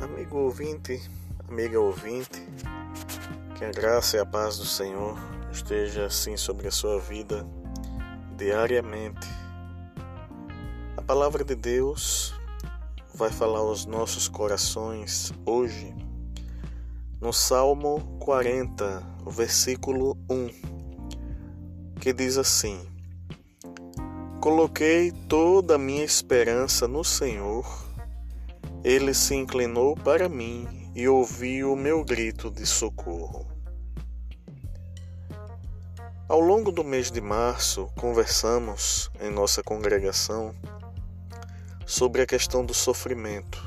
Amigo ouvinte, amiga ouvinte, que a graça e a paz do Senhor esteja assim sobre a sua vida diariamente. A palavra de Deus vai falar aos nossos corações hoje no Salmo 40, versículo 1, que diz assim: Coloquei toda a minha esperança no Senhor ele se inclinou para mim e ouviu o meu grito de socorro. Ao longo do mês de março, conversamos em nossa congregação sobre a questão do sofrimento.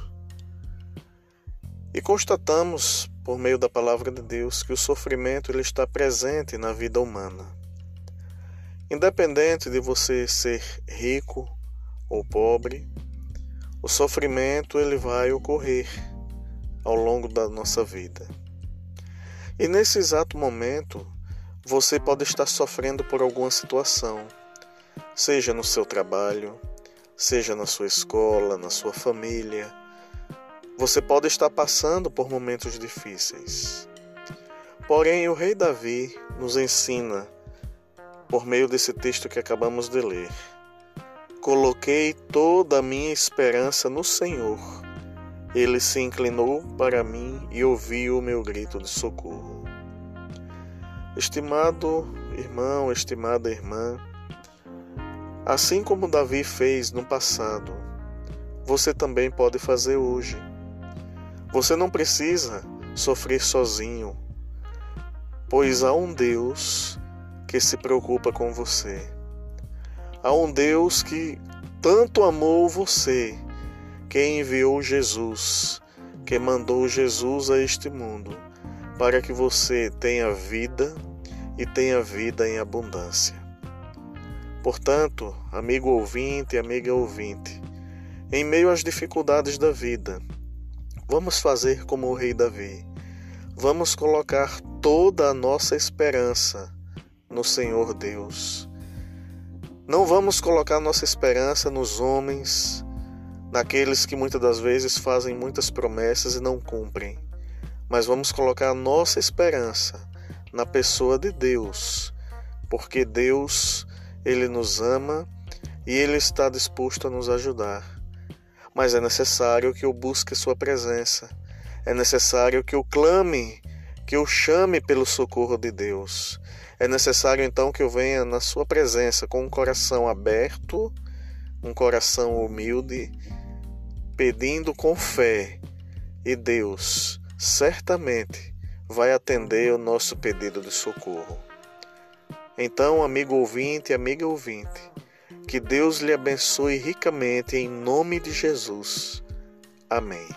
E constatamos, por meio da palavra de Deus, que o sofrimento ele está presente na vida humana. Independente de você ser rico ou pobre, o sofrimento ele vai ocorrer ao longo da nossa vida. E nesse exato momento, você pode estar sofrendo por alguma situação, seja no seu trabalho, seja na sua escola, na sua família. Você pode estar passando por momentos difíceis. Porém, o rei Davi nos ensina, por meio desse texto que acabamos de ler, Coloquei toda a minha esperança no Senhor. Ele se inclinou para mim e ouviu o meu grito de socorro. Estimado irmão, estimada irmã, assim como Davi fez no passado, você também pode fazer hoje. Você não precisa sofrer sozinho, pois há um Deus que se preocupa com você. Há um Deus que tanto amou você, que enviou Jesus, que mandou Jesus a este mundo, para que você tenha vida e tenha vida em abundância. Portanto, amigo ouvinte amiga ouvinte, em meio às dificuldades da vida, vamos fazer como o rei Davi. Vamos colocar toda a nossa esperança no Senhor Deus não vamos colocar nossa esperança nos homens, naqueles que muitas das vezes fazem muitas promessas e não cumprem, mas vamos colocar nossa esperança na pessoa de Deus, porque Deus, ele nos ama e ele está disposto a nos ajudar. Mas é necessário que eu busque sua presença. É necessário que eu clame, que eu chame pelo socorro de Deus. É necessário então que eu venha na Sua presença com um coração aberto, um coração humilde, pedindo com fé, e Deus certamente vai atender o nosso pedido de socorro. Então, amigo ouvinte, amiga ouvinte, que Deus lhe abençoe ricamente em nome de Jesus. Amém.